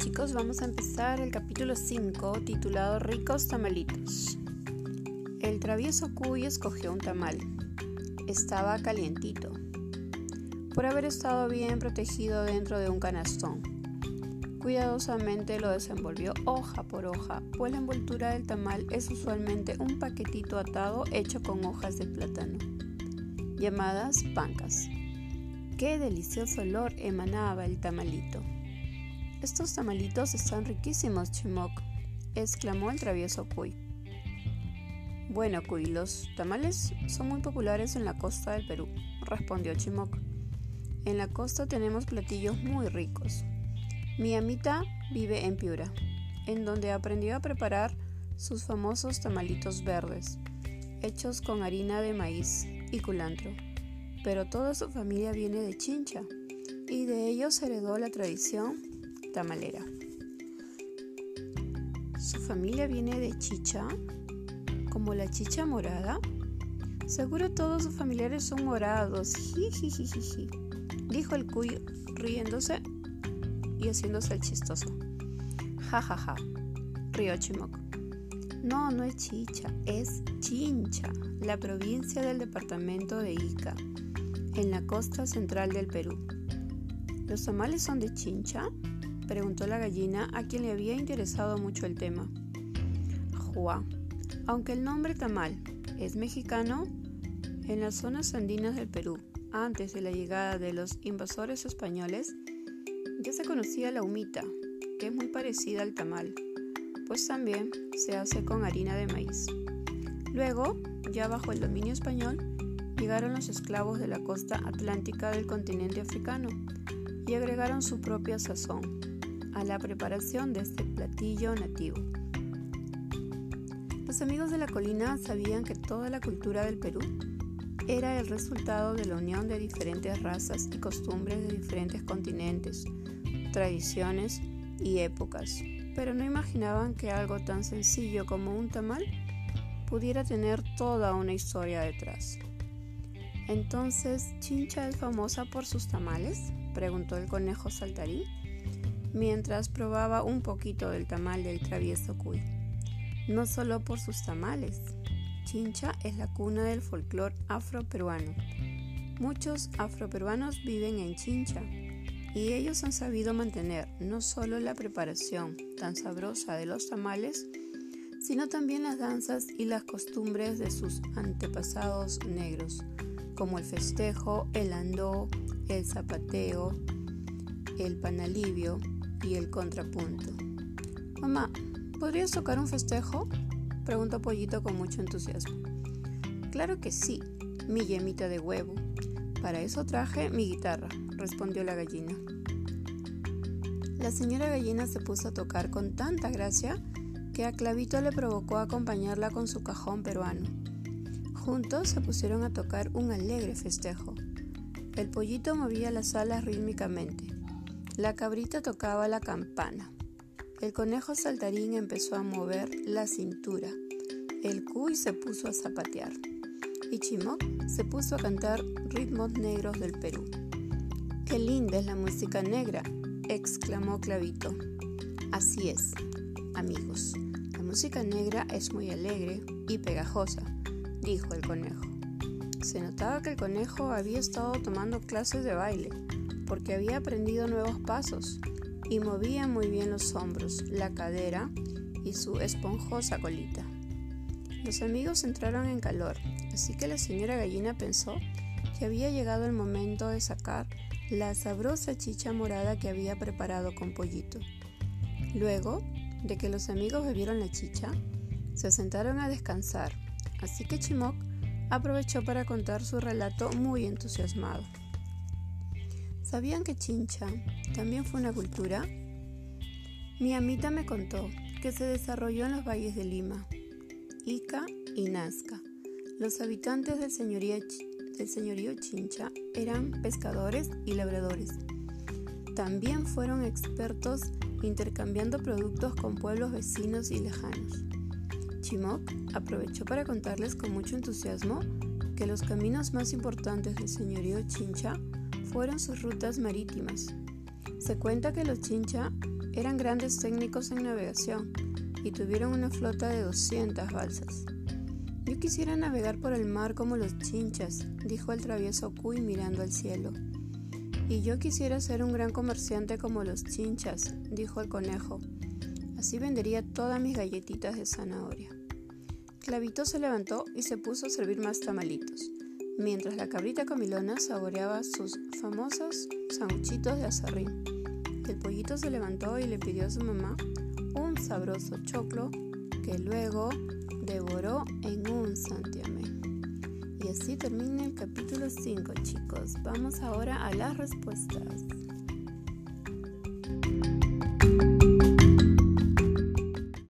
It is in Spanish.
chicos, vamos a empezar el capítulo 5 titulado Ricos Tamalitos. El travieso Cuy escogió un tamal. Estaba calientito, por haber estado bien protegido dentro de un canastón. Cuidadosamente lo desenvolvió hoja por hoja, pues la envoltura del tamal es usualmente un paquetito atado hecho con hojas de plátano, llamadas pancas. Qué delicioso olor emanaba el tamalito. Estos tamalitos están riquísimos, Chimoc, exclamó el travieso Cuy. Bueno, Cuy, los tamales son muy populares en la costa del Perú, respondió Chimoc. En la costa tenemos platillos muy ricos. Mi amita vive en Piura, en donde aprendió a preparar sus famosos tamalitos verdes, hechos con harina de maíz y culantro. Pero toda su familia viene de Chincha, y de ellos heredó la tradición tamalera. ¿Su familia viene de chicha? ¿Como la chicha morada? Seguro todos sus familiares son morados. Jijijijiji, dijo el cuy riéndose y haciéndose el chistoso. Ja ja ja, rió. No, no es chicha, es Chincha, la provincia del departamento de Ica, en la costa central del Perú. ¿Los tamales son de Chincha? Preguntó la gallina a quien le había interesado mucho el tema. Juá, aunque el nombre tamal es mexicano, en las zonas andinas del Perú, antes de la llegada de los invasores españoles, ya se conocía la humita, que es muy parecida al tamal, pues también se hace con harina de maíz. Luego, ya bajo el dominio español, llegaron los esclavos de la costa atlántica del continente africano y agregaron su propia sazón, a la preparación de este platillo nativo. Los amigos de la colina sabían que toda la cultura del Perú era el resultado de la unión de diferentes razas y costumbres de diferentes continentes, tradiciones y épocas, pero no imaginaban que algo tan sencillo como un tamal pudiera tener toda una historia detrás. Entonces, ¿Chincha es famosa por sus tamales? preguntó el conejo saltarín mientras probaba un poquito del tamal del travieso cuy. No solo por sus tamales, Chincha es la cuna del folclore afroperuano. Muchos afroperuanos viven en Chincha y ellos han sabido mantener no solo la preparación tan sabrosa de los tamales, sino también las danzas y las costumbres de sus antepasados negros, como el festejo, el andó, el zapateo, el panalivio, y el contrapunto. Mamá, ¿podrías tocar un festejo? Preguntó Pollito con mucho entusiasmo. Claro que sí, mi yemita de huevo. Para eso traje mi guitarra, respondió la gallina. La señora gallina se puso a tocar con tanta gracia que a Clavito le provocó acompañarla con su cajón peruano. Juntos se pusieron a tocar un alegre festejo. El pollito movía las alas rítmicamente. La cabrita tocaba la campana. El conejo saltarín empezó a mover la cintura. El cuy se puso a zapatear. Y Chimoc se puso a cantar ritmos negros del Perú. ¡Qué linda es la música negra! exclamó Clavito. Así es, amigos. La música negra es muy alegre y pegajosa, dijo el conejo. Se notaba que el conejo había estado tomando clases de baile porque había aprendido nuevos pasos y movía muy bien los hombros, la cadera y su esponjosa colita. Los amigos entraron en calor, así que la señora gallina pensó que había llegado el momento de sacar la sabrosa chicha morada que había preparado con pollito. Luego de que los amigos bebieron la chicha, se sentaron a descansar, así que Chimoc aprovechó para contar su relato muy entusiasmado. ¿Sabían que Chincha también fue una cultura? Mi amita me contó que se desarrolló en los valles de Lima, Ica y Nazca. Los habitantes del señorío, del señorío Chincha eran pescadores y labradores. También fueron expertos intercambiando productos con pueblos vecinos y lejanos. Chimoc aprovechó para contarles con mucho entusiasmo que los caminos más importantes del señorío Chincha fueron sus rutas marítimas. Se cuenta que los chincha Eran grandes técnicos en navegación y tuvieron una flota de 200 balsas. Yo quisiera navegar por el mar como los chinchas, dijo el travieso Cuy mirando al cielo. Y yo quisiera ser un gran comerciante como los chinchas, dijo el conejo. Así vendería todas mis galletitas de zanahoria. Clavito se levantó y se puso a servir más tamalitos, mientras la cabrita comilona saboreaba sus famosos sanguchitos de azarrín. El pollito se levantó y le pidió a su mamá un sabroso choclo que luego devoró en un santiamén. Y así termina el capítulo 5, chicos. Vamos ahora a las respuestas.